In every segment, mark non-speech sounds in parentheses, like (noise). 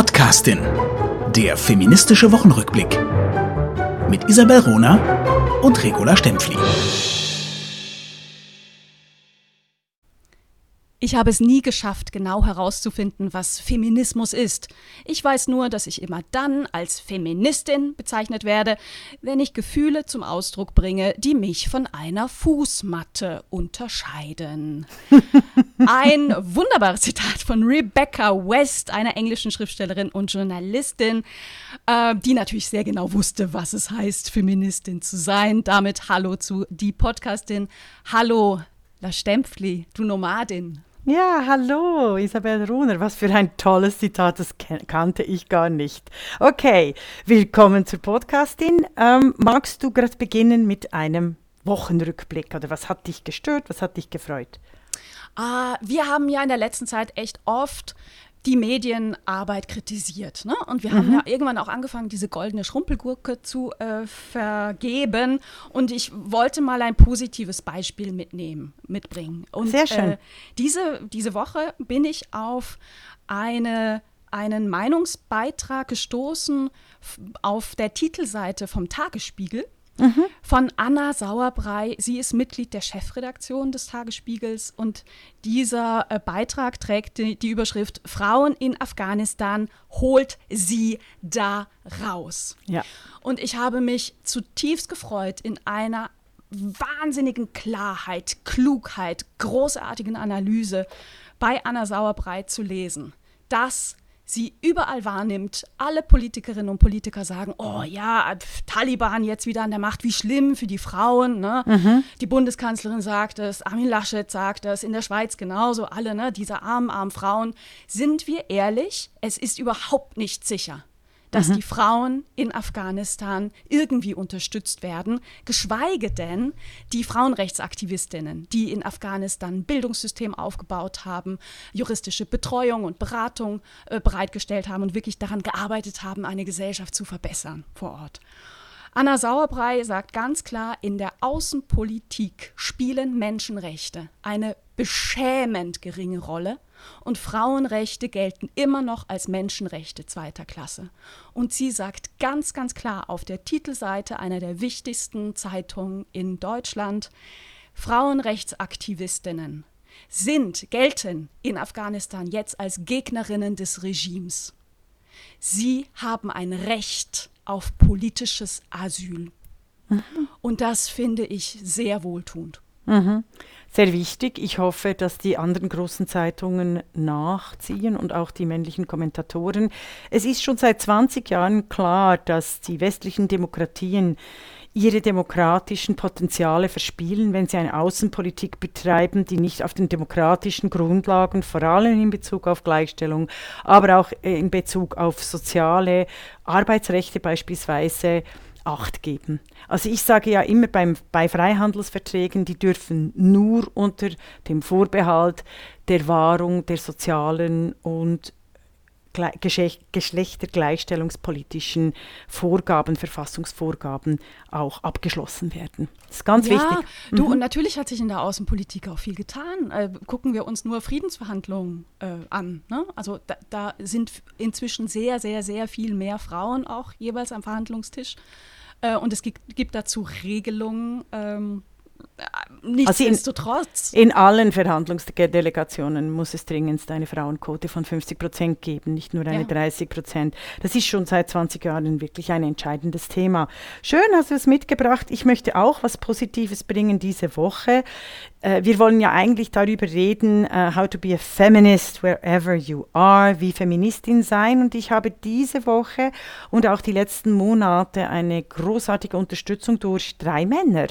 Podcastin. Der feministische Wochenrückblick. Mit Isabel Rona und Regula Stempfli. Ich habe es nie geschafft, genau herauszufinden, was Feminismus ist. Ich weiß nur, dass ich immer dann als Feministin bezeichnet werde, wenn ich Gefühle zum Ausdruck bringe, die mich von einer Fußmatte unterscheiden. (laughs) Ein wunderbares Zitat von Rebecca West, einer englischen Schriftstellerin und Journalistin, äh, die natürlich sehr genau wusste, was es heißt, Feministin zu sein. Damit Hallo zu die Podcastin. Hallo, La Stempfli, du Nomadin. Ja, hallo, Isabel Runer. Was für ein tolles Zitat, das kannte ich gar nicht. Okay, willkommen zur Podcastin. Ähm, magst du gerade beginnen mit einem Wochenrückblick oder was hat dich gestört, was hat dich gefreut? Ah, wir haben ja in der letzten Zeit echt oft die Medienarbeit kritisiert. Ne? Und wir mhm. haben ja irgendwann auch angefangen, diese goldene Schrumpelgurke zu äh, vergeben. Und ich wollte mal ein positives Beispiel mitnehmen, mitbringen. Und, Sehr schön. Äh, diese, diese Woche bin ich auf eine, einen Meinungsbeitrag gestoßen auf der Titelseite vom Tagesspiegel mhm. von Anna Sauerbrei. Sie ist Mitglied der Chefredaktion des Tagesspiegels und dieser äh, Beitrag trägt die, die Überschrift Frauen in Afghanistan holt sie da raus. Ja. Und ich habe mich zutiefst gefreut, in einer wahnsinnigen Klarheit, Klugheit, großartigen Analyse bei Anna Sauerbrei zu lesen. Das sie überall wahrnimmt. Alle Politikerinnen und Politiker sagen, oh ja, Taliban jetzt wieder an der Macht, wie schlimm für die Frauen. Ne? Mhm. Die Bundeskanzlerin sagt es, Armin Laschet sagt es, in der Schweiz genauso, alle, ne? diese armen, armen Frauen. Sind wir ehrlich, es ist überhaupt nicht sicher dass mhm. die Frauen in Afghanistan irgendwie unterstützt werden, geschweige denn die Frauenrechtsaktivistinnen, die in Afghanistan ein Bildungssystem aufgebaut haben, juristische Betreuung und Beratung äh, bereitgestellt haben und wirklich daran gearbeitet haben, eine Gesellschaft zu verbessern vor Ort. Anna Sauerbrei sagt ganz klar, in der Außenpolitik spielen Menschenrechte eine beschämend geringe Rolle und Frauenrechte gelten immer noch als Menschenrechte zweiter Klasse. Und sie sagt ganz, ganz klar auf der Titelseite einer der wichtigsten Zeitungen in Deutschland, Frauenrechtsaktivistinnen sind, gelten in Afghanistan jetzt als Gegnerinnen des Regimes. Sie haben ein Recht auf politisches Asyl. Mhm. Und das finde ich sehr wohltuend. Mhm. Sehr wichtig. Ich hoffe, dass die anderen großen Zeitungen nachziehen und auch die männlichen Kommentatoren. Es ist schon seit 20 Jahren klar, dass die westlichen Demokratien ihre demokratischen Potenziale verspielen, wenn sie eine Außenpolitik betreiben, die nicht auf den demokratischen Grundlagen, vor allem in Bezug auf Gleichstellung, aber auch in Bezug auf soziale Arbeitsrechte beispielsweise, Acht geben. Also ich sage ja immer beim, bei Freihandelsverträgen, die dürfen nur unter dem Vorbehalt der Wahrung der sozialen und geschlechtergleichstellungspolitischen Vorgaben, Verfassungsvorgaben auch abgeschlossen werden. Das ist ganz ja, wichtig. Du, mhm. und natürlich hat sich in der Außenpolitik auch viel getan. Äh, gucken wir uns nur Friedensverhandlungen äh, an. Ne? Also da, da, sind inzwischen sehr, sehr, sehr viel mehr Frauen auch jeweils am Verhandlungstisch. Äh, und es gibt, gibt dazu Regelungen. Ähm, Nichtsdestotrotz. Also in, in, allen Verhandlungsdelegationen muss es dringend eine Frauenquote von 50 Prozent geben, nicht nur eine ja. 30 Prozent. Das ist schon seit 20 Jahren wirklich ein entscheidendes Thema. Schön hast du es mitgebracht. Ich möchte auch was Positives bringen diese Woche. Äh, wir wollen ja eigentlich darüber reden, uh, how to be a feminist wherever you are, wie Feministin sein. Und ich habe diese Woche und auch die letzten Monate eine großartige Unterstützung durch drei Männer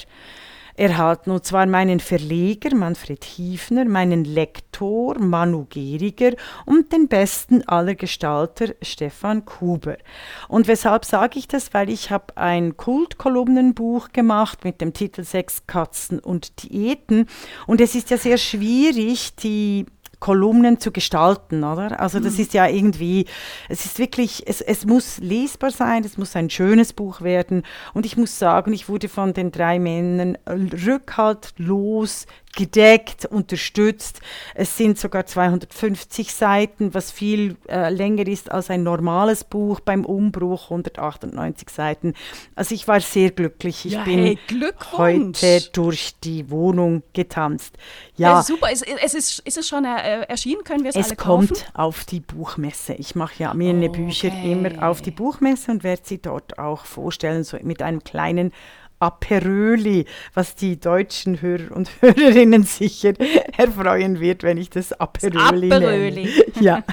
erhalten, und zwar meinen Verleger Manfred Hiefner, meinen Lektor Manu Geriger und den besten aller Gestalter Stefan Kuber. Und weshalb sage ich das? Weil ich habe ein Kultkolumnenbuch gemacht mit dem Titel Sex, Katzen und Diäten und es ist ja sehr schwierig, die Kolumnen zu gestalten, oder? Also das mhm. ist ja irgendwie, es ist wirklich, es, es muss lesbar sein, es muss ein schönes Buch werden. Und ich muss sagen, ich wurde von den drei Männern rückhaltlos gedeckt, unterstützt. Es sind sogar 250 Seiten, was viel äh, länger ist als ein normales Buch beim Umbruch, 198 Seiten. Also ich war sehr glücklich. Ich Ja, bin hey, heute durch die Wohnung getanzt. Ja, Ja, super. Es, es ist, ist es schon äh, erschienen? Können wir es, es alle kommt kaufen? auf die Buchmesse. Ich mache ja meine Bücher Okay. immer auf die Buchmesse und werde sie dort auch vorstellen, so mit einem kleinen Aperöli, was die deutschen Hörer und (laughs) Hörerinnen sicher erfreuen wird, wenn ich das Aperöli, Aperöli. nenne. Ja.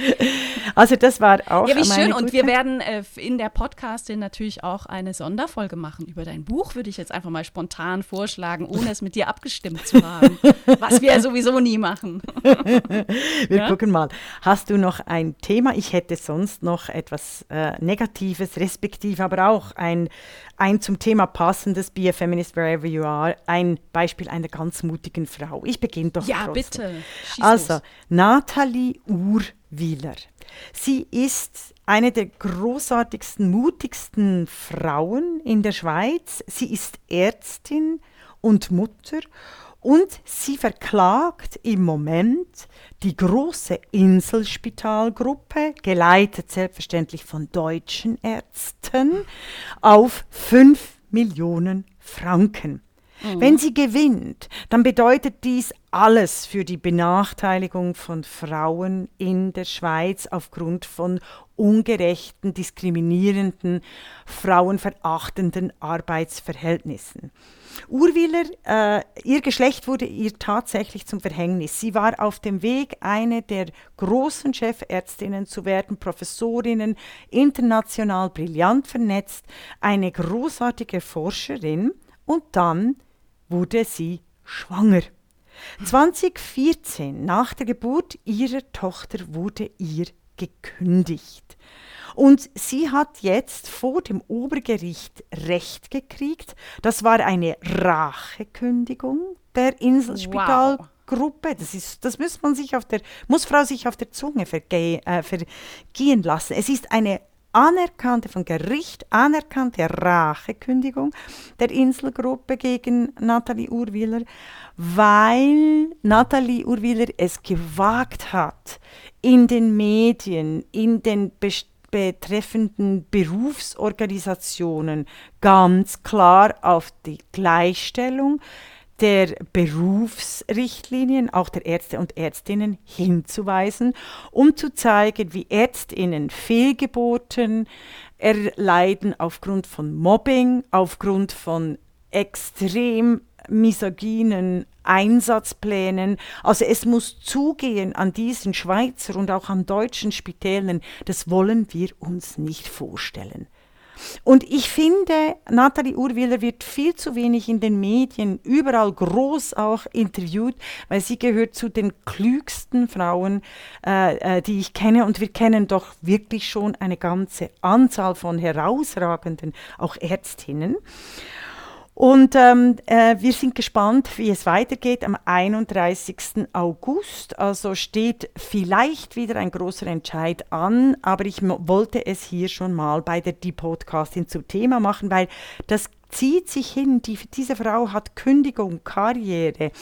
(laughs) also das war auch Ja, wie schön. Und wir werden äh, in der Podcastin natürlich auch eine Sonderfolge machen über dein Buch, würde ich jetzt einfach mal spontan vorschlagen, ohne es mit dir abgestimmt zu haben. (laughs) was wir ja sowieso nie machen. Wir Ja? gucken mal. Hast du noch ein Thema? Ich hätte sonst noch etwas äh, Negatives, respektive aber auch ein, ein zum Thema passendes Be a Feminist Wherever You Are, ein Beispiel einer ganz mutigen Frau. Ich beginne doch Ja, trotzdem. bitte. Schieß Also, los. Nathalie Urwieler. Sie ist eine der großartigsten, mutigsten Frauen in der Schweiz. Sie ist Ärztin und Mutter und sie verklagt im Moment die große Inselspitalgruppe, geleitet selbstverständlich von deutschen Ärzten, auf 5 Millionen Franken. Wenn sie gewinnt, dann bedeutet dies alles für die Benachteiligung von Frauen in der Schweiz aufgrund von ungerechten, diskriminierenden, frauenverachtenden Arbeitsverhältnissen. Urwiller, äh, ihr Geschlecht wurde ihr tatsächlich zum Verhängnis. Sie war auf dem Weg, eine der großen Chefärztinnen zu werden, Professorinnen, international brillant vernetzt, eine großartige Forscherin und dann wurde sie schwanger. (laughs) 2014, nach der Geburt ihrer Tochter, wurde ihr gekündigt. Und sie hat jetzt vor dem Obergericht Recht gekriegt. Das war eine Rachekündigung der Inselspitalgruppe. Das, ist, das muss, man sich auf der, muss Frau sich auf der Zunge verge äh, vergehen lassen. Es ist eine anerkannte, von Gericht anerkannte Rachekündigung der Inselgruppe gegen Nathalie Urwiller, weil Nathalie Urwiller es gewagt hat, in den Medien, in den best betreffenden Berufsorganisationen ganz klar auf die Gleichstellung der Berufsrichtlinien, auch der Ärzte und Ärztinnen hinzuweisen, um zu zeigen, wie Ärztinnen Fehlgeburten erleiden aufgrund von Mobbing, aufgrund von extrem misogynen Einsatzplänen. Also es muss zugehen an diesen Schweizer und auch an deutschen Spitälern. Das wollen wir uns nicht vorstellen. Und ich finde, Nathalie Urwiller wird viel zu wenig in den Medien, überall groß auch interviewt, weil sie gehört zu den klügsten Frauen, äh, äh, die ich kenne. Und wir kennen doch wirklich schon eine ganze Anzahl von herausragenden, auch Ärztinnen. Und ähm, äh, wir sind gespannt, wie es weitergeht am 31. August. Also steht vielleicht wieder ein großer Entscheid an, aber ich wollte es hier schon mal bei der Die Podcastin zum Thema machen, weil das zieht sich hin. Die, diese Frau hat Kündigung, Karriere,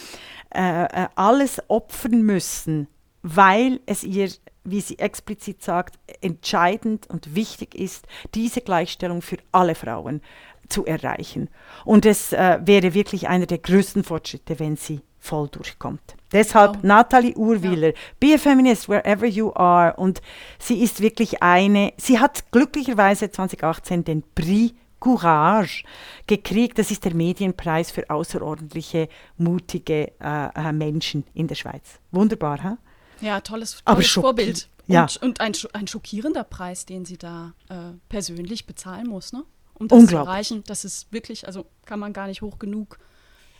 äh, äh, alles opfern müssen, weil es ihr wie sie explizit sagt, entscheidend und wichtig ist, diese Gleichstellung für alle Frauen zu erreichen. Und es äh, wäre wirklich einer der größten Fortschritte, wenn sie voll durchkommt. Deshalb Wow. Nathalie Urwieler, be a feminist wherever you are. Und sie ist wirklich eine, sie hat glücklicherweise 2018 den Prix Courage gekriegt. Das ist der Medienpreis für außerordentliche, mutige äh, äh, Menschen in der Schweiz. Wunderbar, ha? Ja, tolles, Aber tolles schock- Vorbild. ja. Und, und ein, ein schockierender Preis, den sie da äh, persönlich bezahlen muss, ne? Um das zu erreichen. Das ist wirklich, also kann man gar nicht hoch genug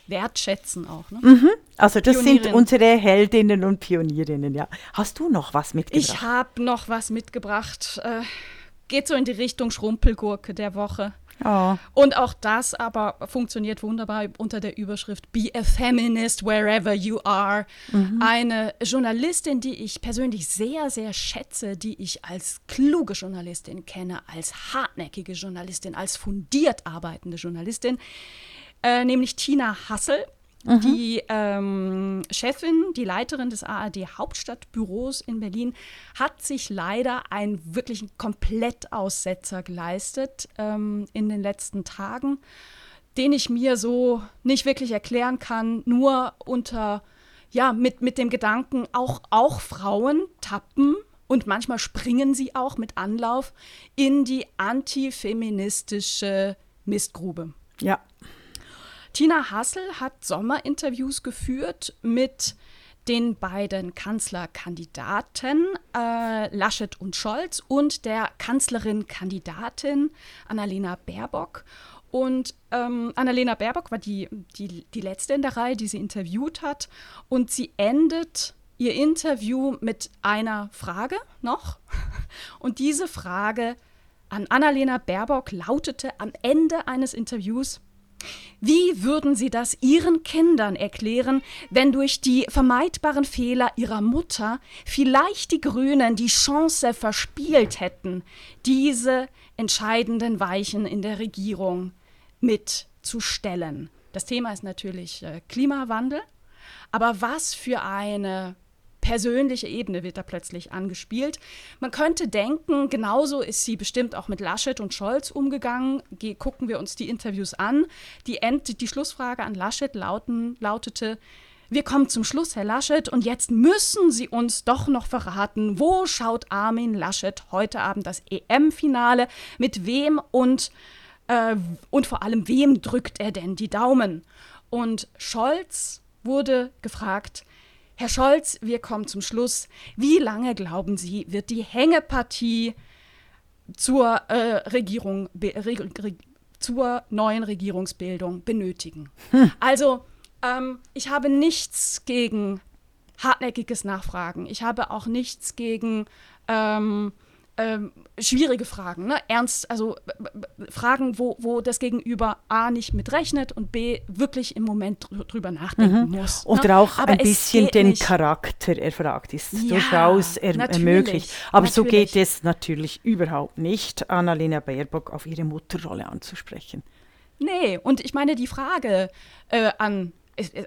wertschätzen auch, ne? Also das sind unsere Heldinnen und Pionierinnen, ja. Hast du noch was mitgebracht? Ich habe noch was mitgebracht. Äh, geht so in die Richtung Schrumpelgurke der Woche. Oh. Und auch das aber funktioniert wunderbar unter der Überschrift Be a Feminist wherever you are. Eine Journalistin, die ich persönlich sehr, sehr schätze, die ich als kluge Journalistin kenne, als hartnäckige Journalistin, als fundiert arbeitende Journalistin, äh, nämlich Tina Hassel. Mhm. Die ähm, Chefin, die Leiterin des ARD Hauptstadtbüros in Berlin, hat sich leider einen wirklichen Komplettaussetzer geleistet ähm, in den letzten Tagen, den ich mir so nicht wirklich erklären kann, nur unter, ja, mit, mit dem Gedanken, auch, auch Frauen tappen und manchmal springen sie auch mit Anlauf in die antifeministische Mistgrube. Ja. Tina Hassel hat Sommerinterviews geführt mit den beiden Kanzlerkandidaten äh, Laschet und Scholz und der Kanzlerin-Kandidatin Annalena Baerbock. Und ähm, Annalena Baerbock war die, die, die letzte in der Reihe, die sie interviewt hat. Und sie endet ihr Interview mit einer Frage noch. (laughs) Und diese Frage an Annalena Baerbock lautete am Ende eines Interviews, wie würden Sie das Ihren Kindern erklären, wenn durch die vermeidbaren Fehler Ihrer Mutter vielleicht die Grünen die Chance verspielt hätten, diese entscheidenden Weichen in der Regierung mitzustellen? Das Thema ist natürlich äh, Klimawandel, aber was für eine persönliche Ebene wird da plötzlich angespielt. Man könnte denken, genauso ist sie bestimmt auch mit Laschet und Scholz umgegangen. Ge gucken wir uns die Interviews an. Die, End die Schlussfrage an Laschet lauten, lautete, wir kommen zum Schluss, Herr Laschet, und jetzt müssen Sie uns doch noch verraten, wo schaut Armin Laschet heute Abend das EM-Finale, mit wem und, äh, und vor allem wem drückt er denn die Daumen? Und Scholz wurde gefragt, Herr Scholz, wir kommen zum Schluss. Wie lange, glauben Sie, wird die Hängepartie zur äh, Regierung, re, re, zur neuen Regierungsbildung benötigen? Hm. Also, ähm, ich habe nichts gegen hartnäckiges Nachfragen. Ich habe auch nichts gegen ähm, ähm, schwierige Fragen, ne? ernst, also Fragen, wo, wo das Gegenüber A nicht mitrechnet und B wirklich im Moment drüber nachdenken mhm. muss. Oder ne? auch Aber ein bisschen den nicht. Charakter erfragt, ist ja, durchaus er möglich. Aber natürlich. so geht es natürlich überhaupt nicht, Annalena Baerbock auf ihre Mutterrolle anzusprechen. Nee, und ich meine, die Frage äh, an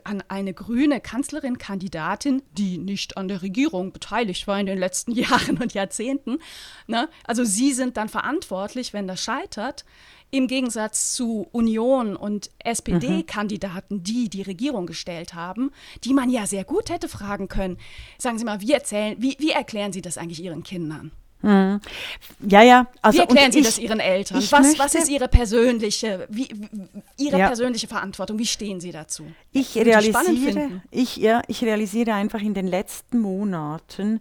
an eine grüne Kanzlerin-Kandidatin, die nicht an der Regierung beteiligt war in den letzten (laughs) Jahren und Jahrzehnten. Ne? Also sie sind dann verantwortlich, wenn das scheitert. Im Gegensatz zu Union und SPD-Kandidaten, die die Regierung gestellt haben, die man ja sehr gut hätte fragen können. Sagen Sie mal, wie, erzählen, wie, wie erklären Sie das eigentlich Ihren Kindern? Hm. Ja, ja. Also, wie erklären Sie ich, das Ihren Eltern? Was, möchte, was, ist Ihre persönliche, wie, Ihre ja. persönliche Verantwortung? Wie stehen Sie dazu? Ich realisiere, ich, ja, ich realisiere einfach in den letzten Monaten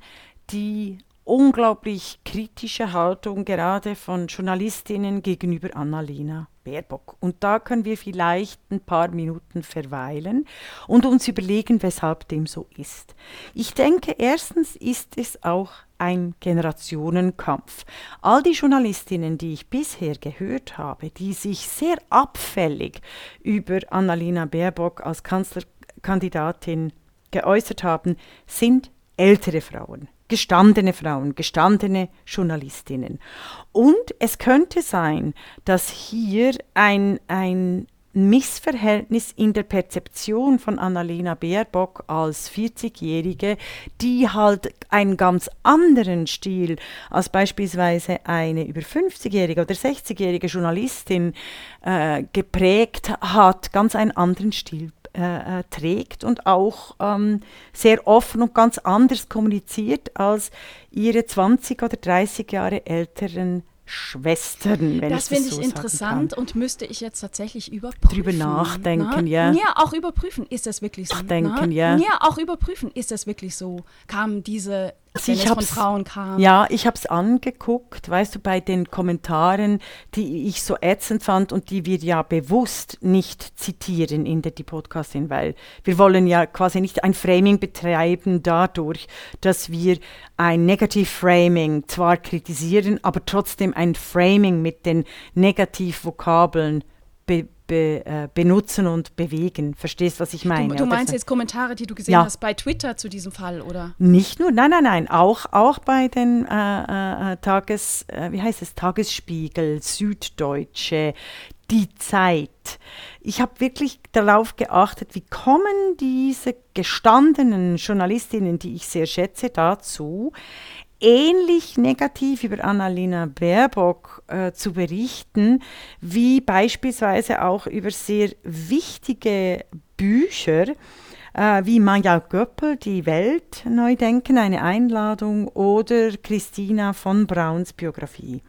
die unglaublich kritische Haltung gerade von Journalistinnen gegenüber Annalena Baerbock. Und da können wir vielleicht ein paar Minuten verweilen und uns überlegen, weshalb dem so ist. Ich denke, erstens ist es auch ein Generationenkampf. All die Journalistinnen, die ich bisher gehört habe, die sich sehr abfällig über Annalena Baerbock als Kanzlerkandidatin geäußert haben, sind ältere Frauen, gestandene Frauen, gestandene Journalistinnen. Und es könnte sein, dass hier ein, ein Missverhältnis in der Perzeption von Annalena Baerbock als 40-Jährige, die halt einen ganz anderen Stil als beispielsweise eine über 50-jährige oder 60-jährige Journalistin äh, geprägt hat, ganz einen anderen Stil äh, äh, trägt und auch ähm, sehr offen und ganz anders kommuniziert als ihre 20 oder 30 Jahre älteren Schwestern, wenn das finde ich so interessant und müsste ich jetzt tatsächlich überprüfen. Drüber nachdenken, na? ja. Ja, auch überprüfen, ist das wirklich so? Nachdenken, ja. Ja, auch überprüfen, ist das wirklich so? Kamen diese also Frauen kam. Ja, ich habe es angeguckt, weißt du, bei den Kommentaren, die ich so ätzend fand und die wir ja bewusst nicht zitieren in der die Podcastin, weil wir wollen ja quasi nicht ein Framing betreiben dadurch, dass wir ein Negativ-Framing zwar kritisieren, aber trotzdem ein Framing mit den Negativvokabeln be be, äh, benutzen und bewegen. Verstehst, was ich meine? Du, du meinst jetzt Kommentare, die du gesehen ja. hast bei Twitter zu diesem Fall, oder? Nicht nur, nein, nein, nein, auch, auch bei den äh, äh, Tages, äh, wie heißt es, Tagesspiegel, Süddeutsche, die Zeit. Ich habe wirklich darauf geachtet, wie kommen diese gestandenen Journalistinnen, die ich sehr schätze, dazu, ähnlich negativ über Annalena Baerbock äh, zu berichten, wie beispielsweise auch über sehr wichtige Bücher, äh, wie Maya Göppel, Die Welt neu denken, eine Einladung, oder Christina von Brauns Biografie.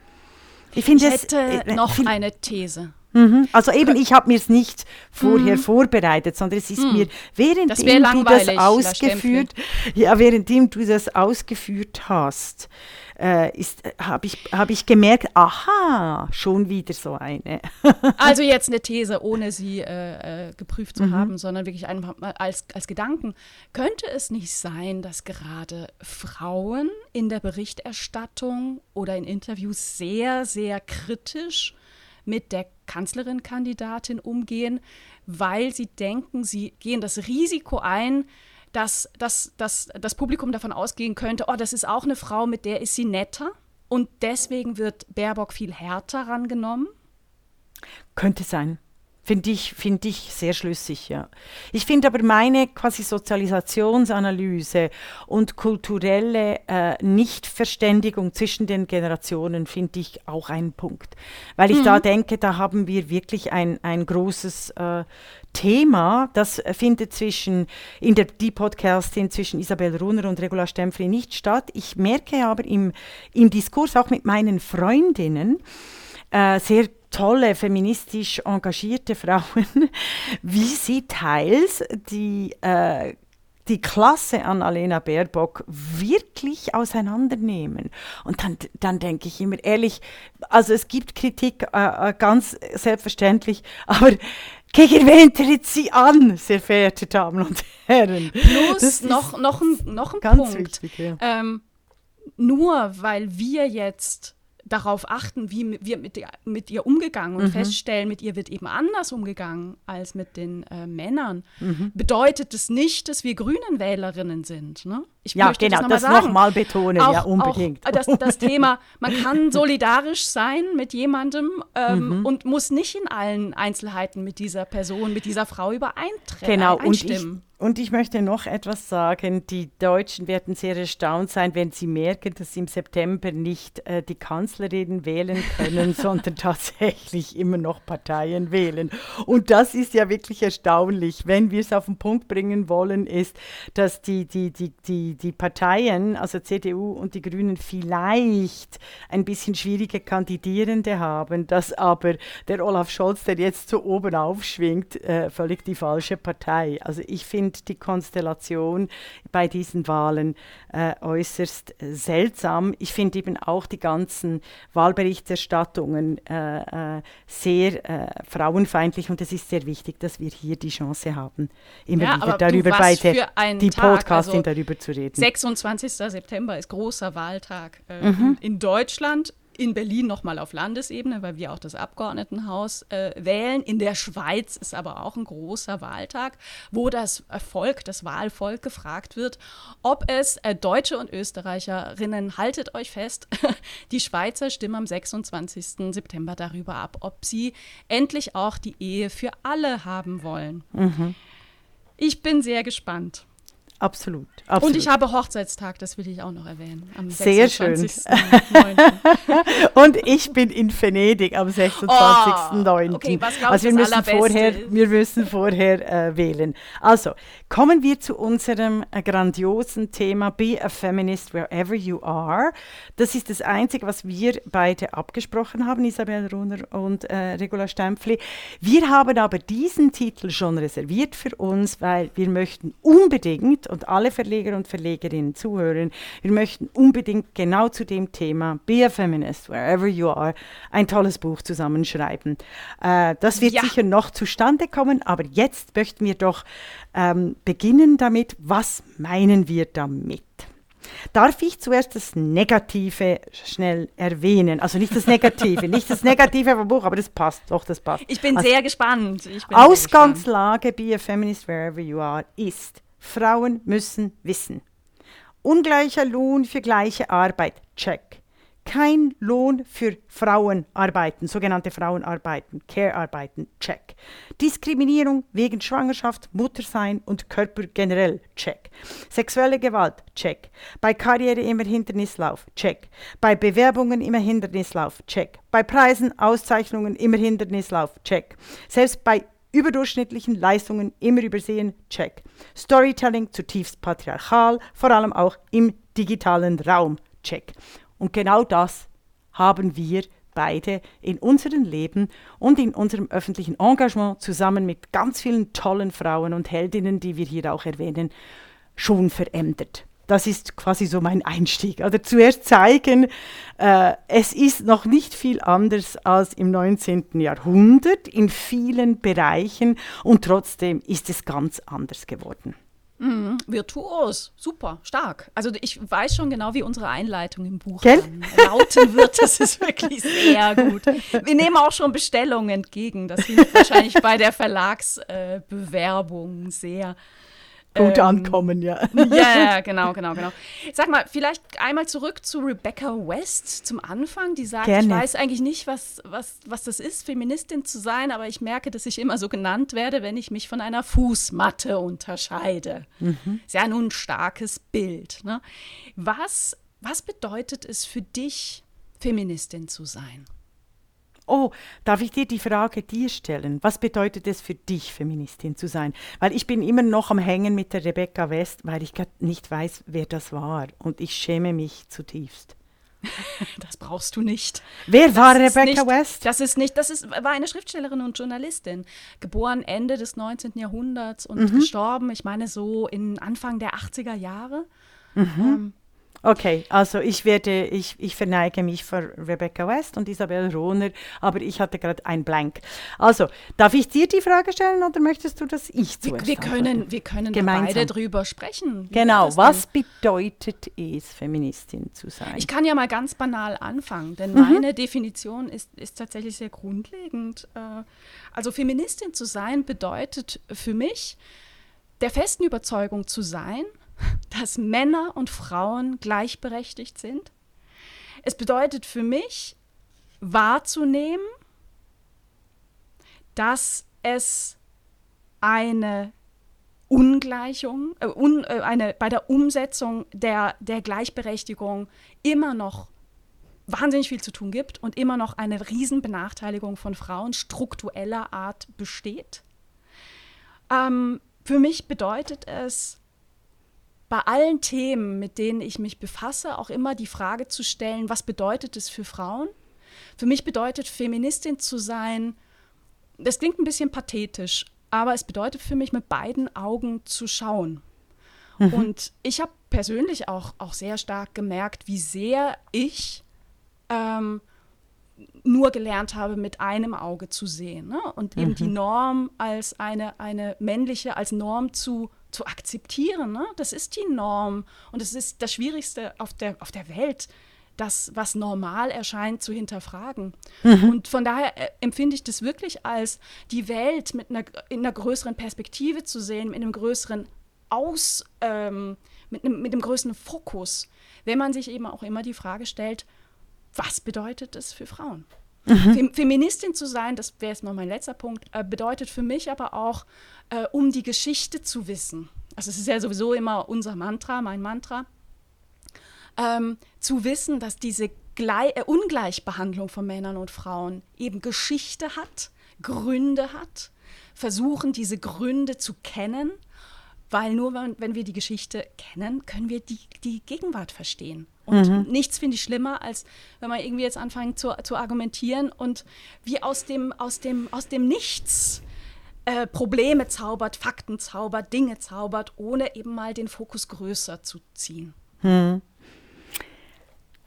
Ich, ich hätte es, äh, noch eine These. Mhm. Also eben, ich habe mir es nicht vorher mhm. vorbereitet, sondern es ist mhm. mir, währenddem du das ausgeführt, ja, währenddem du das ausgeführt hast, äh, habe ich, hab ich gemerkt, aha, schon wieder so eine. (laughs) also jetzt eine These, ohne sie äh, äh, geprüft zu mhm. haben, sondern wirklich einfach als, als Gedanken. Könnte es nicht sein, dass gerade Frauen in der Berichterstattung oder in Interviews sehr, sehr kritisch mit der Kanzlerin-Kandidatin umgehen, weil sie denken, sie gehen das Risiko ein, dass, dass, dass das Publikum davon ausgehen könnte, oh, das ist auch eine Frau, mit der ist sie netter. Und deswegen wird Baerbock viel härter rangenommen? Könnte sein. Finde ich, find ich sehr schlüssig, ja. Ich finde aber meine quasi Sozialisationsanalyse und kulturelle äh, Nichtverständigung zwischen den Generationen finde ich auch einen Punkt. Weil ich mhm. da denke, da haben wir wirklich ein, ein großes äh, Thema, das findet zwischen, in der die Podcastin zwischen Isabel Runner und Regula Stempfli nicht statt. Ich merke aber im, im Diskurs auch mit meinen Freundinnen, äh, sehr tolle, feministisch engagierte Frauen, (laughs) wie sie teils die, äh, die Klasse an Alena Baerbock wirklich auseinandernehmen. Und dann, dann denke ich immer ehrlich, also es gibt Kritik, äh, äh ganz selbstverständlich, aber gegen wen tritt sie an, sehr verehrte Damen und Herren? Plus noch, noch ein, noch ein Punkt. Wichtig, ja. ähm, nur weil wir jetzt darauf achten, wie wir mit, ihr, mit ihr umgegangen und mhm. feststellen, mit ihr wird eben anders umgegangen als mit den äh, Männern, mhm. bedeutet es das nicht, dass wir Grünen Wählerinnen sind. Ne? Ich ja, genau, das nochmal noch betonen, auch, ja, unbedingt. Auch, das, das (laughs) Thema, man kann solidarisch sein mit jemandem ähm, mhm. und muss nicht in allen Einzelheiten mit dieser Person, mit dieser Frau übereintreten. Genau, und ich, und ich möchte noch etwas sagen. Die Deutschen werden sehr erstaunt sein, wenn sie merken, dass sie im September nicht äh, die Kanzlerin wählen können, (laughs) sondern tatsächlich immer noch Parteien wählen. Und das ist ja wirklich erstaunlich. Wenn wir es auf den Punkt bringen wollen, ist, dass die, die, die, die, die Parteien, also CDU und die Grünen, vielleicht ein bisschen schwierige Kandidierende haben, dass aber der Olaf Scholz, der jetzt so oben aufschwingt, äh, völlig die falsche Partei. Also ich finde, finde die Konstellation bei diesen Wahlen äh, äußerst äh, seltsam. Ich finde eben auch die ganzen Wahlberichterstattungen äh, äh sehr äh, frauenfeindlich und es ist sehr wichtig, dass wir hier die Chance haben, immer ja, wieder darüber bei der die Podcastin also darüber zu reden. 26. September ist großer Wahltag äh, mhm. in Deutschland in Berlin nochmal auf Landesebene, weil wir auch das Abgeordnetenhaus äh, wählen. In der Schweiz ist aber auch ein großer Wahltag, wo das Volk, das Wahlvolk gefragt wird, ob es äh, Deutsche und Österreicherinnen, haltet euch fest, (laughs) die Schweizer stimmen am 26. September darüber ab, ob sie endlich auch die Ehe für alle haben wollen. Mhm. Ich bin sehr gespannt. Absolut, absolut. Und ich habe Hochzeitstag, das will ich auch noch erwähnen. Am Sehr schön. (laughs) und ich bin in Venedig am 26.09. Oh, okay, was glaubst also wir müssen vorher, wir müssen vorher äh, wählen. Also kommen wir zu unserem äh, grandiosen Thema Be a Feminist wherever you are. Das ist das Einzige, was wir beide abgesprochen haben, Isabel Runner und äh, Regula Stempfli. Wir haben aber diesen Titel schon reserviert für uns, weil wir möchten unbedingt und alle Verleger und Verlegerinnen zuhören, wir möchten unbedingt genau zu dem Thema Be a Feminist, wherever you are, ein tolles Buch zusammenschreiben. Äh, das wird ja. sicher noch zustande kommen, aber jetzt möchten wir doch ähm, beginnen damit, was meinen wir damit? Darf ich zuerst das Negative schnell erwähnen? Also nicht das Negative, nicht das Negative vom Buch, aber das passt, doch, das passt. Ich bin also, sehr gespannt. Bin Ausgangslage, sehr gespannt. be a feminist wherever you are, ist, Frauen müssen wissen. Ungleicher Lohn für gleiche Arbeit, check. kein Lohn für Frauenarbeiten, sogenannte Frauenarbeiten, Care-Arbeiten, check. Diskriminierung wegen Schwangerschaft, Muttersein und Körper generell, check. Sexuelle Gewalt, check. Bei Karriere immer Hindernislauf, check. Bei Bewerbungen immer Hindernislauf, check. Bei Preisen, Auszeichnungen immer Hindernislauf, check. Selbst bei überdurchschnittlichen Leistungen immer übersehen, check. Storytelling zutiefst patriarchal, vor allem auch im digitalen Raum, check. Und genau das haben wir beide in unserem Leben und in unserem öffentlichen Engagement zusammen mit ganz vielen tollen Frauen und Heldinnen, die wir hier auch erwähnen, schon verändert. Das ist quasi so mein Einstieg. Also zuerst zeigen, äh, es ist noch nicht viel anders als im 19. Jahrhundert in vielen Bereichen und trotzdem ist es ganz anders geworden. Mhm, virtuos, super, stark. Also ich weiß schon genau, wie unsere Einleitung im Buch lauten wird. Das ist wirklich sehr gut. Wir nehmen auch schon Bestellungen entgegen. Das hilft wahrscheinlich bei der Verlagsbewerbung äh, sehr gut ähm, ankommen, ja. Ja, ja, (laughs) genau, genau, genau. Sag mal, vielleicht einmal zurück zu Rebecca West zum Anfang, die sagt, Gerne. ich weiß eigentlich nicht, was, was, was das ist, Feministin zu sein, aber ich merke, dass ich immer so genannt werde, wenn ich mich von einer Fußmatte unterscheide. Mhm. Ist ja nun ein starkes Bild. Ne? Was, was bedeutet es für dich, Feministin zu sein? Oh, darf ich dir die Frage dir stellen? Was bedeutet es für dich, Feministin zu sein? Weil ich bin immer noch am Hängen mit der Rebecca West, weil ich nicht weiß, wer das war. Und ich schäme mich zutiefst. (laughs) Das brauchst du nicht. Wer das war Rebecca nicht, West? Das ist nicht, das ist, war eine Schriftstellerin und Journalistin. Geboren Ende des 19. Jahrhunderts und mhm. gestorben, ich meine, so in Anfang der 80er Jahre. Mhm. Ähm, Okay, also ich werde, ich, ich verneige mich vor Rebecca West und Isabel Rohner, aber ich hatte gerade ein Blank. Also, darf ich dir die Frage stellen oder möchtest du, dass ich zuerst Wir, wir können, wir können beide drüber sprechen. Genau, was bedeutet es, Feministin zu sein? Ich kann ja mal ganz banal anfangen, denn mhm. meine Definition ist, ist tatsächlich sehr grundlegend. Äh, also Feministin zu sein bedeutet für mich, der festen Überzeugung zu sein, dass Männer und Frauen gleichberechtigt sind. Es bedeutet für mich wahrzunehmen, dass es eine Ungleichung, äh, un, äh, eine, bei der Umsetzung der, der Gleichberechtigung immer noch wahnsinnig viel zu tun gibt und immer noch eine Riesenbenachteiligung von Frauen struktureller Art besteht. Ähm, für mich bedeutet es, bei allen Themen, mit denen ich mich befasse, auch immer die Frage zu stellen, was bedeutet es für Frauen? Für mich bedeutet Feministin zu sein, das klingt ein bisschen pathetisch, aber es bedeutet für mich, mit beiden Augen zu schauen. Mhm. Und ich habe persönlich auch, auch sehr stark gemerkt, wie sehr ich ähm, nur gelernt habe, mit einem Auge zu sehen. Ne? Und eben mhm. die Norm als eine, eine männliche, als Norm zu zu akzeptieren. Ne? Das ist die Norm und es ist das Schwierigste auf der, auf der Welt, das, was normal erscheint, zu hinterfragen. Mhm. Und von daher äh, empfinde ich das wirklich als die Welt mit einer, in einer größeren Perspektive zu sehen, mit einem größeren Aus, ähm, mit, einem, mit einem größeren Fokus, wenn man sich eben auch immer die Frage stellt, was bedeutet es für Frauen? Mhm. Feministin zu sein, das wäre jetzt noch mein letzter Punkt, äh, bedeutet für mich aber auch, äh, um die Geschichte zu wissen. Also es ist ja sowieso immer unser Mantra, mein Mantra, ähm, zu wissen, dass diese Gle äh, Ungleichbehandlung von Männern und Frauen eben Geschichte hat, Gründe hat, versuchen diese Gründe zu kennen, weil nur wenn, wir die Geschichte kennen, können wir die, die Gegenwart verstehen. Und mhm. nichts finde ich schlimmer, als wenn man irgendwie jetzt anfängt zu, zu argumentieren und wie aus dem, aus dem, aus dem Nichts äh, Probleme zaubert, Fakten zaubert, Dinge zaubert, ohne eben mal den Fokus größer zu ziehen. Mhm.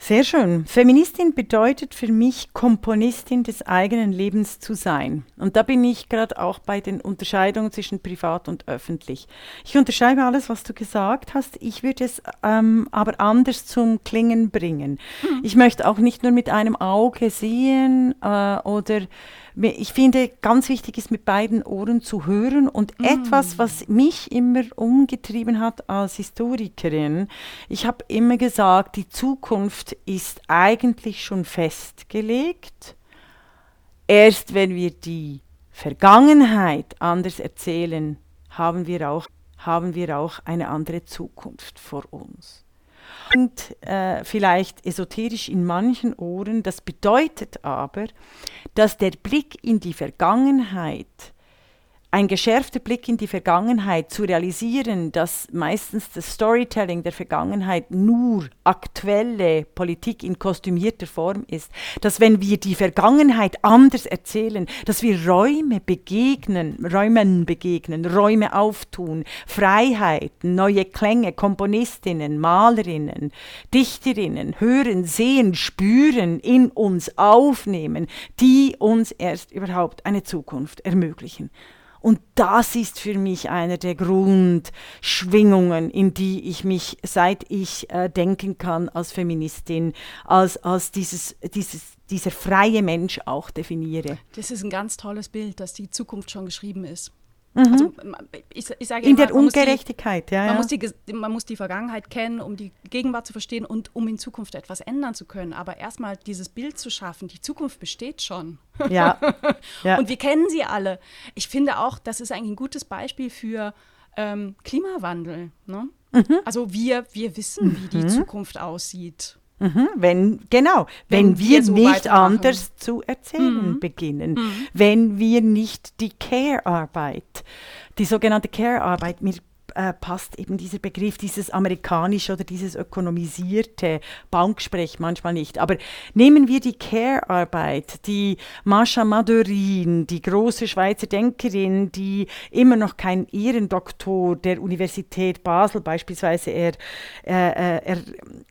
Sehr schön. Feministin bedeutet für mich, Komponistin des eigenen Lebens zu sein. Und da bin ich gerade auch bei den Unterscheidungen zwischen privat und öffentlich. Ich unterschreibe alles, was du gesagt hast. Ich würde es ähm, aber anders zum Klingen bringen. Mhm. Ich möchte auch nicht nur mit einem Auge sehen äh, oder ich finde, ganz wichtig ist, mit beiden Ohren zu hören. Und mm. etwas, was mich immer umgetrieben hat als Historikerin, ich habe immer gesagt, die Zukunft ist eigentlich schon festgelegt. Erst wenn wir die Vergangenheit anders erzählen, haben wir auch, haben wir auch eine andere Zukunft vor uns. Und äh, vielleicht esoterisch in manchen Ohren, das bedeutet aber, dass der Blick in die Vergangenheit ein geschärfter Blick in die Vergangenheit zu realisieren, dass meistens das Storytelling der Vergangenheit nur aktuelle Politik in kostümierter Form ist, dass wenn wir die Vergangenheit anders erzählen, dass wir Räume begegnen, Räumen begegnen, Räume auftun, Freiheit, neue Klänge, Komponistinnen, Malerinnen, Dichterinnen hören, sehen, spüren, in uns aufnehmen, die uns erst überhaupt eine Zukunft ermöglichen. Und das ist für mich einer der Grundschwingungen, in die ich mich, seit ich äh, denken kann als Feministin, als, als dieses, dieses, dieser freie Mensch auch definiere. Das ist ein ganz tolles Bild, dass die Zukunft schon geschrieben ist. Mhm. Also, ich, ich sage in immer, der Ungerechtigkeit, die, ja. Man, Muss die, man muss die Vergangenheit kennen, um die Gegenwart zu verstehen und um in Zukunft etwas ändern zu können. Aber erstmal dieses Bild zu schaffen, die Zukunft besteht schon. Ja. (laughs) ja. Und wir kennen sie alle. Ich finde auch, das ist eigentlich ein gutes Beispiel für ähm, Klimawandel. Ne? Mhm. Also wir, wir wissen, wie die mhm. Zukunft aussieht. Mhm, wenn, genau, wenn, wenn wir, wir so nicht anders zu erzählen mhm. beginnen, mhm. wenn wir nicht die Care-Arbeit, die sogenannte Care-Arbeit, mir äh, passt eben dieser Begriff, dieses amerikanische oder dieses ökonomisierte Bankgespräch manchmal nicht. Aber nehmen wir die Care-Arbeit, die Mascha Madurin, die große Schweizer Denkerin, die immer noch kein Ehrendoktor der Universität Basel beispielsweise er, äh, äh er,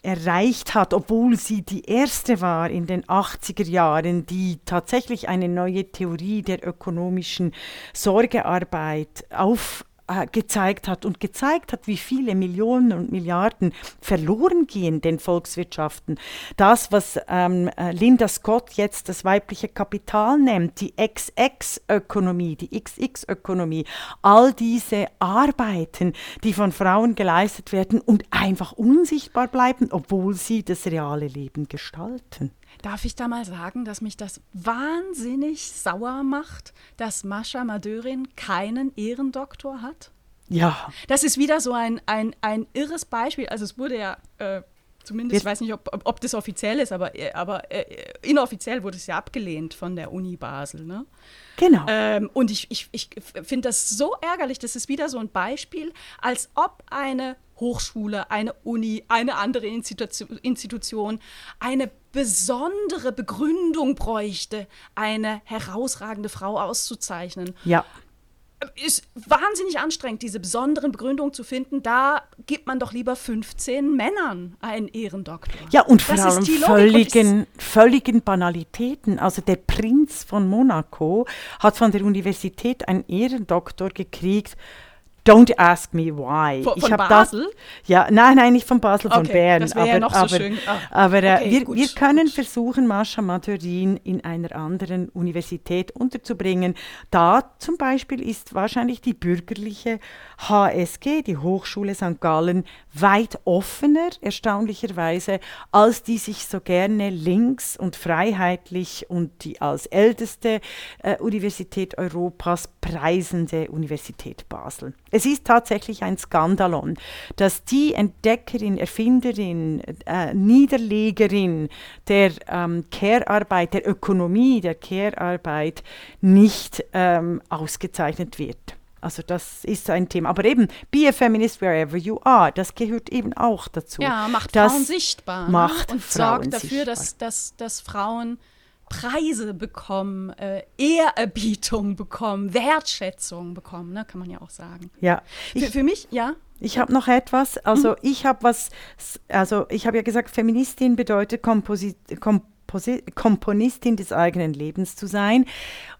erreicht hat, obwohl sie die erste war in den 80er Jahren, die tatsächlich eine neue Theorie der ökonomischen Sorgearbeit auf äh, gezeigt hat und gezeigt hat, wie viele Millionen und Milliarden verloren gehen den Volkswirtschaften. Das, was ähm, äh, Linda Scott jetzt das weibliche Kapital nennt, die XX-Ökonomie, die XX-Ökonomie, all diese Arbeiten, die von Frauen geleistet werden und einfach unsichtbar bleiben, obwohl sie das reale Leben gestalten. Darf ich da mal sagen, dass mich das wahnsinnig sauer macht, dass Mascha Madörin keinen Ehrendoktor hat? Ja. Das ist wieder so ein, ein, ein irres Beispiel. Also es wurde ja, äh, zumindest, Jetzt. ich weiß nicht, ob, ob, das offiziell ist, aber, äh, aber äh, inoffiziell wurde es ja abgelehnt von der Uni Basel. Ne? Genau. Ähm, und ich, ich, ich finde das so ärgerlich. Das ist wieder so ein Beispiel, als ob eine Hochschule, eine Uni, eine andere Institution, Institution eine besondere Begründung bräuchte, eine herausragende Frau auszuzeichnen. Ja. Ist wahnsinnig anstrengend, diese besonderen Begründungen zu finden. Da gibt man doch lieber 15 Männern einen Ehrendoktor. Ja, und vor allem völligen, völligen Banalitäten. Also der Prinz von Monaco hat von der Universität einen Ehrendoktor gekriegt Don't ask me why. Von, von Basel? Das, ja, nein, nein, nicht von Basel, von okay, Bern. Das wäre ja noch so schön. Ah, aber äh, okay, wir, wir können versuchen, Mascha Maturin in einer anderen Universität unterzubringen. Da zum Beispiel ist wahrscheinlich die bürgerliche HSG, die Hochschule St. Gallen, weit offener, erstaunlicherweise, als die sich so gerne links und freiheitlich und die als älteste äh, Universität Europas preisende Universität Basel. Es ist tatsächlich ein Skandalon, dass die Entdeckerin, Erfinderin, äh, Niederlegerin der ähm, Care-Arbeit, der Ökonomie der Care-Arbeit nicht ähm, ausgezeichnet wird. Also das ist ein Thema. Aber eben, be a feminist wherever you are, das gehört eben auch dazu. Ja, macht das Frauen sichtbar. Ne? Macht ne? Und Frauen sorgt dafür, dass, dass, dass Frauen Preise bekommen, äh, Ehrerbietung bekommen, Wertschätzung bekommen, ne, kann man ja auch sagen. Ja. Für, für mich, ja. Ich habe noch etwas, also mhm. ich habe was, also ich habe ja gesagt, Feministin bedeutet Komposit, Kom Komposi Komponistin des eigenen Lebens zu sein.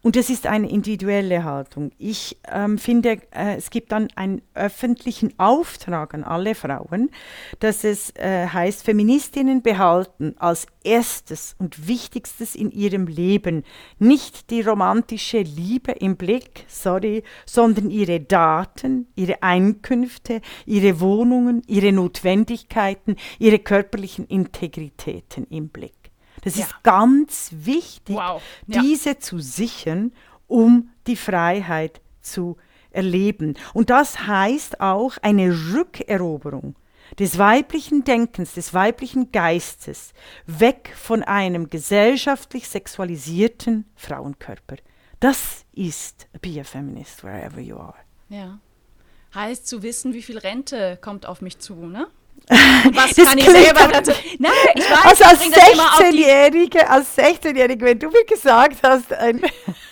Und das ist eine individuelle Haltung. Ich ähm, finde, äh, es gibt dann einen öffentlichen Auftrag an alle Frauen, dass es äh, heißt, Feministinnen behalten als erstes und wichtigstes in ihrem Leben nicht die romantische Liebe im Blick, sorry, sondern ihre Daten, ihre Einkünfte, ihre Wohnungen, ihre Notwendigkeiten, ihre körperlichen Integritäten im Blick. Das ja. ist ganz wichtig, wow. ja. diese zu sichern, um die Freiheit zu erleben. Und das heißt auch eine Rückeroberung des weiblichen Denkens, des weiblichen Geistes, weg von einem gesellschaftlich sexualisierten Frauenkörper. Das ist be a feminist wherever you are. Ja. Heißt zu wissen, wie viel Rente kommt auf mich zu, ne? (laughs) was das kann ich selber dazu? Nein, ich weiß, also als 16-Jährige, als 16-Jährige, wenn du mir gesagt hast, ein (laughs)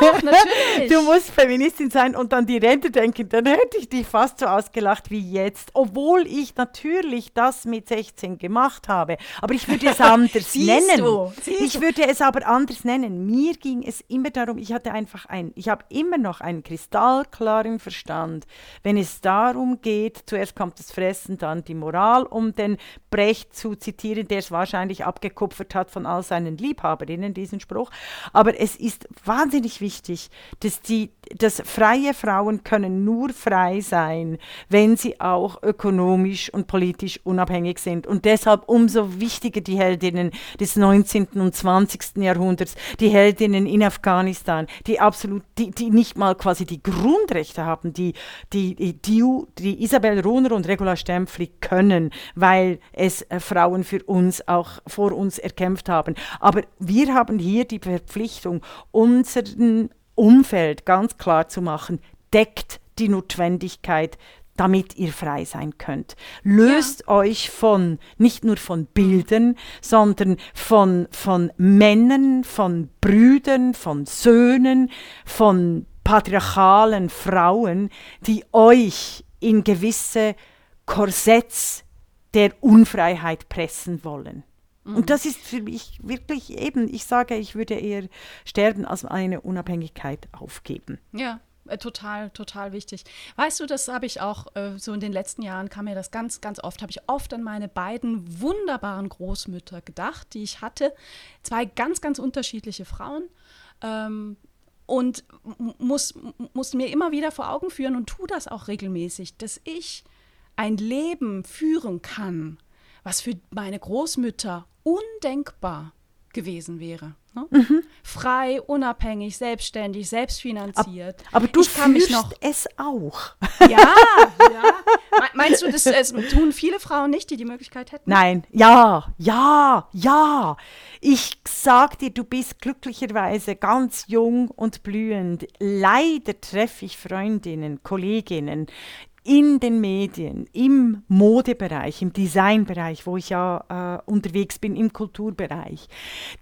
Doch, natürlich. du musst Feministin sein und dann die Rente denken, dann hätte ich dich fast so ausgelacht wie jetzt, obwohl ich natürlich das mit 16 gemacht habe. Aber ich würde es (laughs) anders nennen. Du, ich würde es aber anders nennen. Mir ging es immer darum, ich hatte einfach ein, ich habe immer noch einen kristallklaren Verstand, wenn es darum geht, zuerst kommt das Fressen, dann die Moral, um den Brecht zu zitieren, der es wahrscheinlich abgekupfert hat von all seinen Liebhaberinnen, diesen Spruch. Aber es ist wahnsinnig wichtig, dass, die, dass freie Frauen können nur frei sein, wenn sie auch ökonomisch und politisch unabhängig sind. Und deshalb umso wichtiger die Heldinnen des 19. und 20. Jahrhunderts, die Heldinnen in Afghanistan, die absolut, die, die nicht mal quasi die Grundrechte haben, die, die, die, die, Isabel Runer und Regula Stempf Konflikt können, weil es äh, Frauen für uns auch vor uns erkämpft haben. Aber wir haben hier die Verpflichtung, unseren Umfeld ganz klar zu machen, deckt die Notwendigkeit damit ihr frei sein könnt. Löst ja. euch von, nicht nur von Bildern, sondern von, von Männern, von Brüdern, von Söhnen, von patriarchalen Frauen, die euch in gewisse Korsetts der Unfreiheit pressen wollen. Mhm. Und das ist für mich wirklich eben, ich sage, ich würde eher sterben, als eine Unabhängigkeit aufgeben. Ja. Äh, total, total wichtig. Weißt du, das habe ich auch äh, so in den letzten Jahren kam mir das ganz, ganz oft, habe ich oft an meine beiden wunderbaren Großmütter gedacht, die ich hatte. Zwei ganz, ganz unterschiedliche Frauen. Ähm, und muss, muss mir immer wieder vor Augen führen und tu das auch regelmäßig, dass ich ein Leben führen kann, was für meine Großmütter undenkbar gewesen wäre. Ne? Mhm. Frei, unabhängig, selbstständig, selbstfinanziert. Aber, aber du ich kann mich noch es auch. Ja, ja. Meinst du, das, das tun viele Frauen nicht, die die Möglichkeit hätten? Nein, ja, ja, ja. Ich sag dir, du bist glücklicherweise ganz jung und blühend. Leider treffe ich Freundinnen, Kolleginnen, in den Medien, im Modebereich, im Designbereich, wo ich ja äh, unterwegs bin, im Kulturbereich,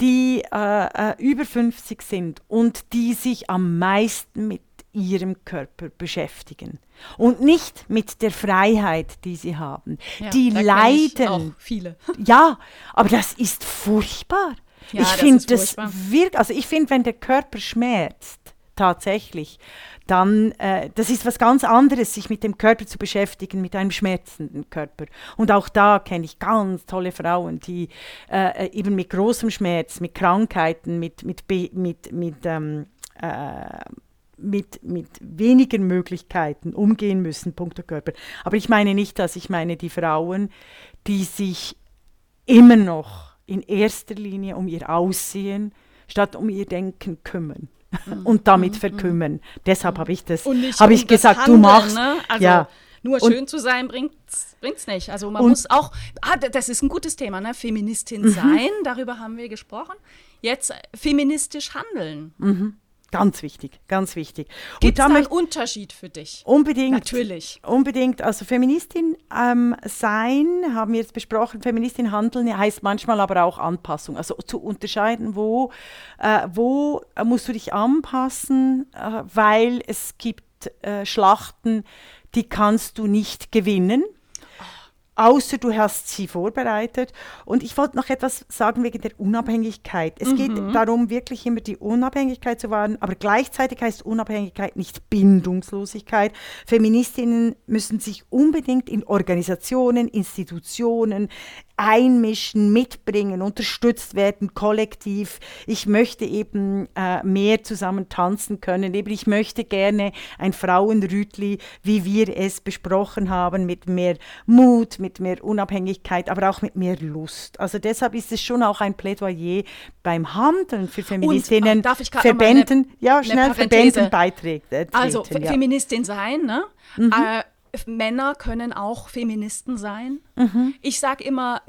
die äh, äh, über 50 sind und die sich am meisten mit ihrem Körper beschäftigen und nicht mit der Freiheit, die sie haben. Ja, die leiden. viele. (laughs) Ja, aber das ist furchtbar. Ja, ich finde das wirklich, also ich finde, wenn der Körper schmerzt, tatsächlich, dann, äh, das ist was ganz anderes, sich mit dem Körper zu beschäftigen, mit einem schmerzenden Körper. Und auch da kenne ich ganz tolle Frauen, die äh, eben mit großem Schmerz, mit Krankheiten, mit, mit, mit, mit, ähm, äh, mit, mit wenigen Möglichkeiten umgehen müssen, Punkt der Körper. Aber ich meine nicht das, ich meine die Frauen, die sich immer noch in erster Linie um ihr Aussehen statt um ihr Denken kümmern. Mhm. und damit mhm. verkümmern. Deshalb habe ich das, habe ich um gesagt, Handeln, du machst. Ne? Also ja. Nur schön und, zu sein bringt es nicht. Also man muss auch, ah, das ist ein gutes Thema, ne? Feministin mhm. sein, darüber haben wir gesprochen. Jetzt feministisch handeln. Ganz wichtig, ganz wichtig. Gibt es einen Unterschied für dich? Unbedingt. Natürlich. Unbedingt. Also Feministin ähm, sein, haben wir jetzt besprochen, Feministin handeln heißt manchmal aber auch Anpassung. Also zu unterscheiden, wo, äh, wo musst du dich anpassen, äh, weil es gibt äh, Schlachten, die kannst du nicht gewinnen. Außer du hast sie vorbereitet. Und ich wollte noch etwas sagen wegen der Unabhängigkeit. Es mhm. geht darum, wirklich immer die Unabhängigkeit zu wahren, aber gleichzeitig heißt Unabhängigkeit nicht Bindungslosigkeit. Feministinnen müssen sich unbedingt in Organisationen, Institutionen, einmischen, mitbringen, unterstützt werden, kollektiv. Ich möchte eben äh, mehr zusammen tanzen können. Eben ich möchte gerne ein Frauenrütli, wie wir es besprochen haben, mit mehr Mut, mit mehr Unabhängigkeit, aber auch mit mehr Lust. Also deshalb ist es schon auch ein Plädoyer beim Handeln für Feministinnen, Und, darf ich Verbänden, eine, ja schnell Verbänden beiträgt. Äh, also ja. Feministin sein, ne? Mhm. Männer können auch Feministen sein. Mhm. Ich sage immer,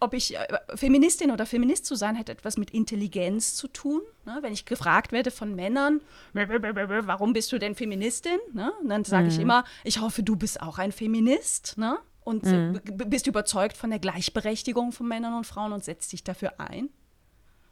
ob ich äh, Feministin oder Feminist zu sein, hat etwas mit Intelligenz zu tun. Ne? Wenn ich gefragt werde von Männern, warum bist du denn Feministin? Ne? dann sage mhm. ich immer, ich hoffe, du bist auch ein Feminist. Ne? Und mhm. bist überzeugt von der Gleichberechtigung von Männern und Frauen und setzt dich dafür ein.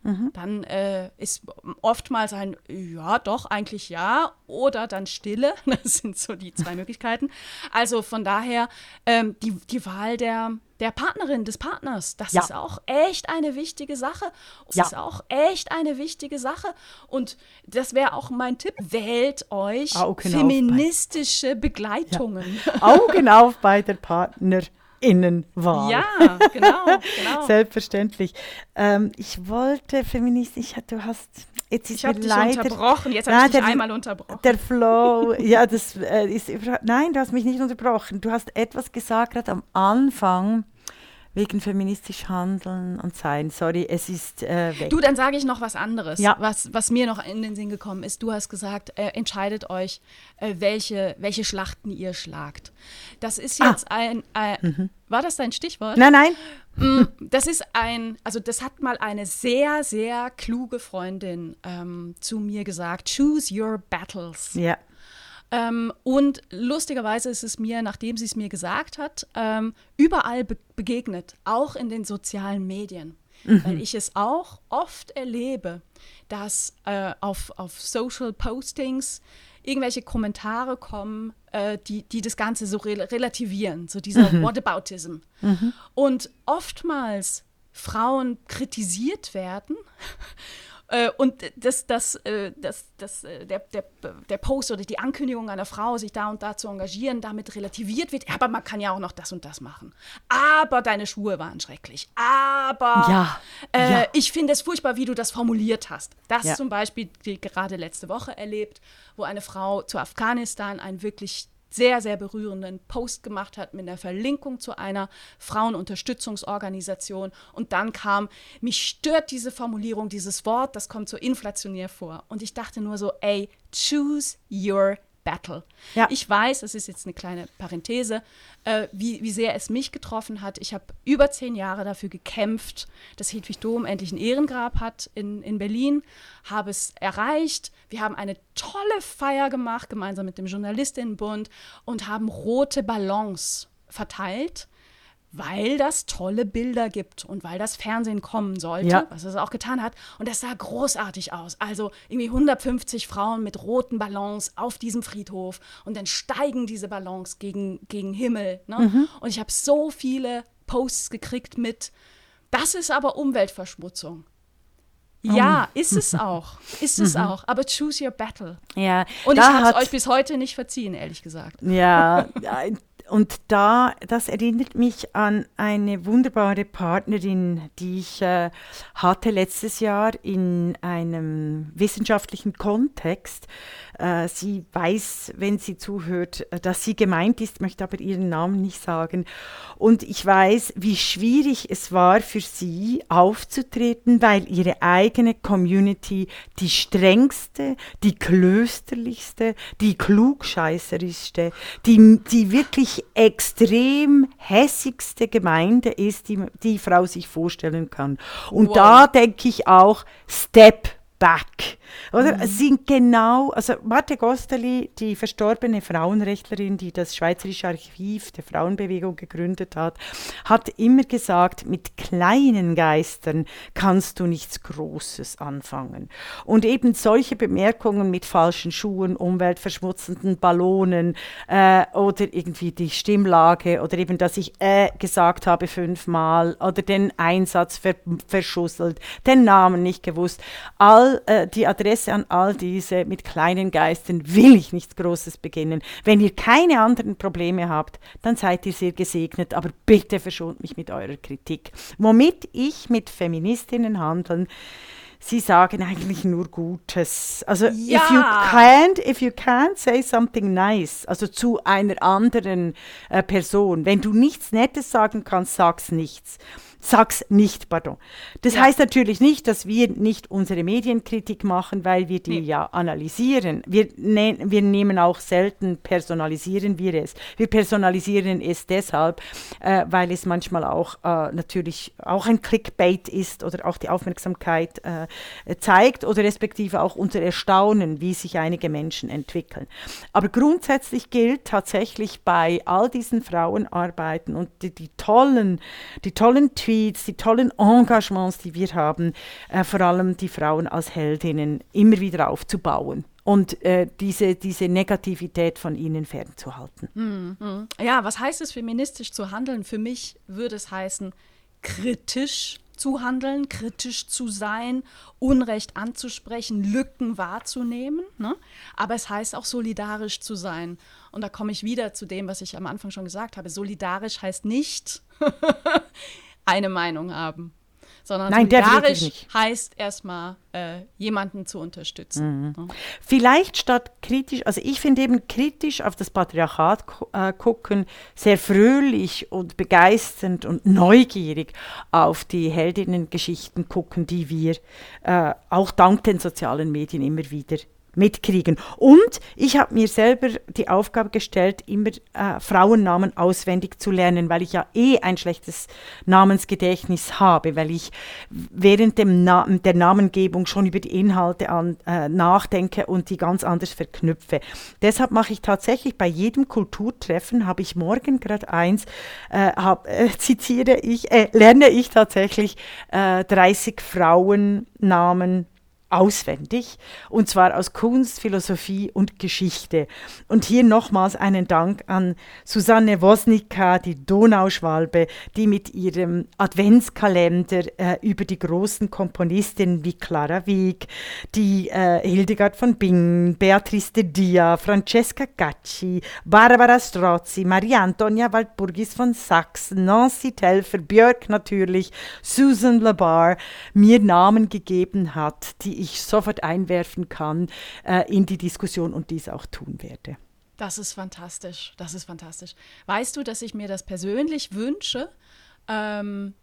Mhm. Dann äh, ist oftmals ein Ja, doch, eigentlich ja, oder dann Stille. (laughs) Das sind so die zwei Möglichkeiten. Also von daher ähm, die, die Wahl der, der Partnerin, des Partners, das ja. ist auch echt eine wichtige Sache. Das ja. ist auch echt eine wichtige Sache. Und das wäre auch mein Tipp. Wählt euch Augen feministische Begleitungen. Ja. Augen auf bei der Partner. Innenwahl. Ja, genau, genau. (laughs) Selbstverständlich. Ähm, ich wollte feministisch, du hast, jetzt ist ich habe dich leider, unterbrochen, jetzt habe ich dich einmal unterbrochen. Der Flow, ja, das äh, ist, nein, du hast mich nicht unterbrochen. Du hast etwas gesagt gerade am Anfang, wegen feministisch handeln und sein. Sorry, es ist äh, weg. Du, dann sage ich noch was anderes, ja. was, was mir noch in den Sinn gekommen ist. Du hast gesagt, äh, entscheidet euch, äh, welche, welche Schlachten ihr schlagt. Das ist ah. jetzt ah. ein, mhm. war das dein Stichwort? Nein, nein. Mm, das ist ein, also das hat mal eine sehr, sehr kluge Freundin ähm, zu mir gesagt. Choose your battles. Ja. Ähm, und lustigerweise ist es mir, nachdem sie es mir gesagt hat, ähm, überall be begegnet, auch in den sozialen Medien. Mhm. Weil ich es auch oft erlebe, dass äh, auf, auf Social Postings irgendwelche Kommentare kommen, äh, die, die das Ganze so re relativieren, so dieser mhm. Whataboutism. Mhm. Und oftmals Frauen kritisiert werden und das, das, äh, das, das, äh, der, der, der Post oder die Ankündigung einer Frau, sich da und da zu engagieren, damit relativiert wird. Aber man kann ja auch noch das und das machen. Aber deine Schuhe waren schrecklich. Aber ja, äh, ja. ich finde es furchtbar, wie du das formuliert hast. Das ja. zum Beispiel die gerade letzte Woche erlebt, wo eine Frau zu Afghanistan ein wirklich sehr, sehr berührenden Post gemacht hat mit einer Verlinkung zu einer Frauenunterstützungsorganisation. Und dann kam, mich stört diese Formulierung, dieses Wort, das kommt so inflationär vor. Und ich dachte nur so, ey, choose your Battle. Ja. Ich weiß, das ist jetzt eine kleine Parenthese, äh, wie, wie sehr es mich getroffen hat. Ich habe über zehn Jahre dafür gekämpft, dass Hedwig Dom endlich ein Ehrengrab hat in, in Berlin, habe es erreicht. Wir haben eine tolle Feier gemacht, gemeinsam mit dem Journalistinnenbund und haben rote Ballons verteilt weil das tolle Bilder gibt und weil das Fernsehen kommen sollte, ja. was es auch getan hat. Und das sah großartig aus. Also irgendwie 150 Frauen mit roten Ballons auf diesem Friedhof und dann steigen diese Ballons gegen, gegen Himmel. Ne? Mhm. Und ich habe so viele Posts gekriegt mit, das ist aber Umweltverschmutzung. Ja, oh. ist es (laughs) auch. Ist es mhm. auch. Aber choose your battle. Ja. Und ich habe es euch bis heute nicht verziehen, ehrlich gesagt. Ja, (laughs) und da, das erinnert mich an eine wunderbare Partnerin, die ich äh, hatte letztes Jahr in einem wissenschaftlichen Kontext. Äh, sie weiß, wenn sie zuhört, äh, dass sie gemeint ist, möchte aber ihren Namen nicht sagen. Und ich weiß, wie schwierig es war für sie aufzutreten, weil ihre eigene Community die strengste, die klösterlichste, die klugscheißerischste, die, die wirklich extrem hässigste Gemeinde ist, die die Frau sich vorstellen kann. Und wow. da denke ich auch, Step back. Oder? Mhm. sind genau, also Marte Gosteli, die verstorbene Frauenrechtlerin, die das Schweizerische Archiv der Frauenbewegung gegründet hat, hat immer gesagt, mit kleinen Geistern kannst du nichts Großes anfangen. Und eben solche Bemerkungen mit falschen Schuhen, umweltverschmutzenden Ballonen äh, oder irgendwie die Stimmlage oder eben, dass ich äh gesagt habe fünfmal oder den Einsatz ver verschusselt, den Namen nicht gewusst. All äh, die Adresse an all diese mit kleinen Geistern will ich nichts Großes beginnen. Wenn ihr keine anderen Probleme habt, dann seid ihr sehr gesegnet, aber bitte verschont mich mit eurer Kritik. Womit ich mit Feministinnen handeln, sie sagen eigentlich nur Gutes. Also ja. if you can't, if you can't say something nice, also zu einer anderen äh, Person, wenn du nichts Nettes sagen kannst, sag's nichts. Sag's nicht, pardon. Das ja. heißt natürlich nicht, dass wir nicht unsere Medienkritik machen, weil wir die nee. ja analysieren. Wir, ne wir nehmen auch selten, personalisieren wir es. Wir personalisieren es deshalb, äh, weil es manchmal auch äh, natürlich auch ein Clickbait ist oder auch die Aufmerksamkeit äh, zeigt oder respektive auch unser Erstaunen, wie sich einige Menschen entwickeln. Aber grundsätzlich gilt tatsächlich bei all diesen Frauenarbeiten und die, die tollen, die tollen Tweets, Tweets, die tollen Engagements, die wir haben, äh, vor allem die Frauen als Heldinnen immer wieder aufzubauen und äh, diese, diese Negativität von ihnen fernzuhalten. Mhm. Ja, was heißt es, feministisch zu handeln? Für mich würde es heißen, kritisch zu handeln, kritisch zu sein, Unrecht anzusprechen, Lücken wahrzunehmen. Ne? Aber es heißt auch solidarisch zu sein. Und da komme ich wieder zu dem, was ich am Anfang schon gesagt habe. Solidarisch heißt nicht, (laughs) eine Meinung haben. Sondern Nein, solidarisch heißt erstmal, äh, jemanden zu unterstützen. Mhm. Ja. Vielleicht statt kritisch, also ich finde eben kritisch auf das Patriarchat äh, gucken, sehr fröhlich und begeisternd und neugierig auf die Heldinnengeschichten gucken, die wir äh, auch dank den sozialen Medien immer wieder mitkriegen. Und ich habe mir selber die Aufgabe gestellt, immer äh, Frauennamen auswendig zu lernen, weil ich ja eh ein schlechtes Namensgedächtnis habe, weil ich während dem Na der Namengebung schon über die Inhalte an, äh, nachdenke und die ganz anders verknüpfe. Deshalb mache ich tatsächlich bei jedem Kulturtreffen, habe ich morgen gerade eins, äh, hab, äh, (laughs) zitiere ich, äh, lerne ich tatsächlich 30 äh, Frauennamen auswendig, und zwar aus Kunst, Philosophie und Geschichte. Und hier nochmals einen Dank an Susanne Wosnicka, die Donauschwalbe, die mit ihrem Adventskalender äh, über die großen Komponistinnen wie Clara Wieck, die äh, Hildegard von Bingen, Beatrice de Dia, Francesca Gacci, Barbara Strozzi, Maria Antonia Waldburgis von Sachsen, Nancy Telfer, Björk natürlich, Susan Labar mir Namen gegeben hat, die ich sofort einwerfen kann äh, in die Diskussion und dies auch tun werde. Das ist fantastisch. Das ist fantastisch. Weißt du, dass ich mir das persönlich wünsche ähm,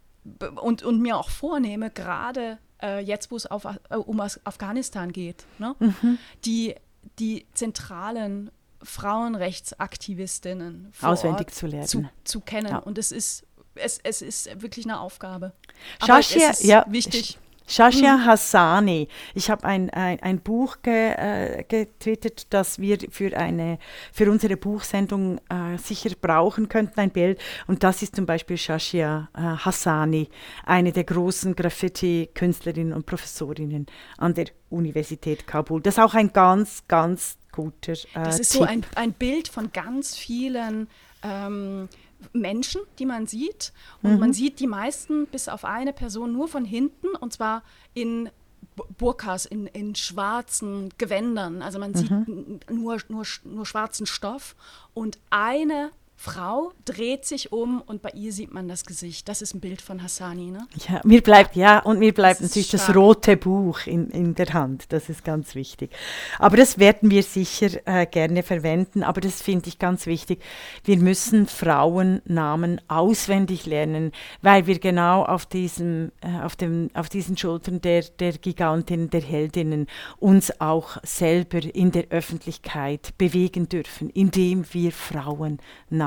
und, und mir auch vornehme, gerade äh, jetzt, wo es auf, äh, um Afghanistan geht, ne? mhm. die, die zentralen Frauenrechtsaktivistinnen auswendig zu lernen, zu, zu kennen. Ja. Und es ist, es, es ist wirklich eine Aufgabe. Aber Shashia, ja, wichtig. Shashia mhm. Hassani. Ich habe ein, ein, ein, Buch ge, äh, getwittert, das wir für, eine, für unsere Buchsendung äh, sicher brauchen könnten, ein Bild. Und das ist zum Beispiel Shashia äh, Hassani, eine der großen Graffiti-Künstlerinnen und Professorinnen an der Universität Kabul. Das ist auch ein ganz, ganz guter äh, Das ist Tipp. so ein, ein Bild von ganz vielen ähm, Menschen, die man sieht. Und mhm. man sieht die meisten bis auf eine Person nur von hinten und zwar in Burkas, in, in schwarzen Gewändern. Also man mhm. sieht nur, nur, nur schwarzen Stoff und eine Frau dreht sich um und bei ihr sieht man das Gesicht. Das ist ein Bild von Hassani, ne? Ja, mir bleibt, ja, und mir bleibt das natürlich das rote Buch in, in der Hand. Das ist ganz wichtig. Aber das werden wir sicher äh, gerne verwenden. Aber das finde ich ganz wichtig. Wir müssen Frauennamen auswendig lernen, weil wir genau auf, diesem, äh, auf, dem, auf diesen Schultern der, der Gigantinnen, der Heldinnen uns auch selber in der Öffentlichkeit bewegen dürfen, indem wir Frauennamen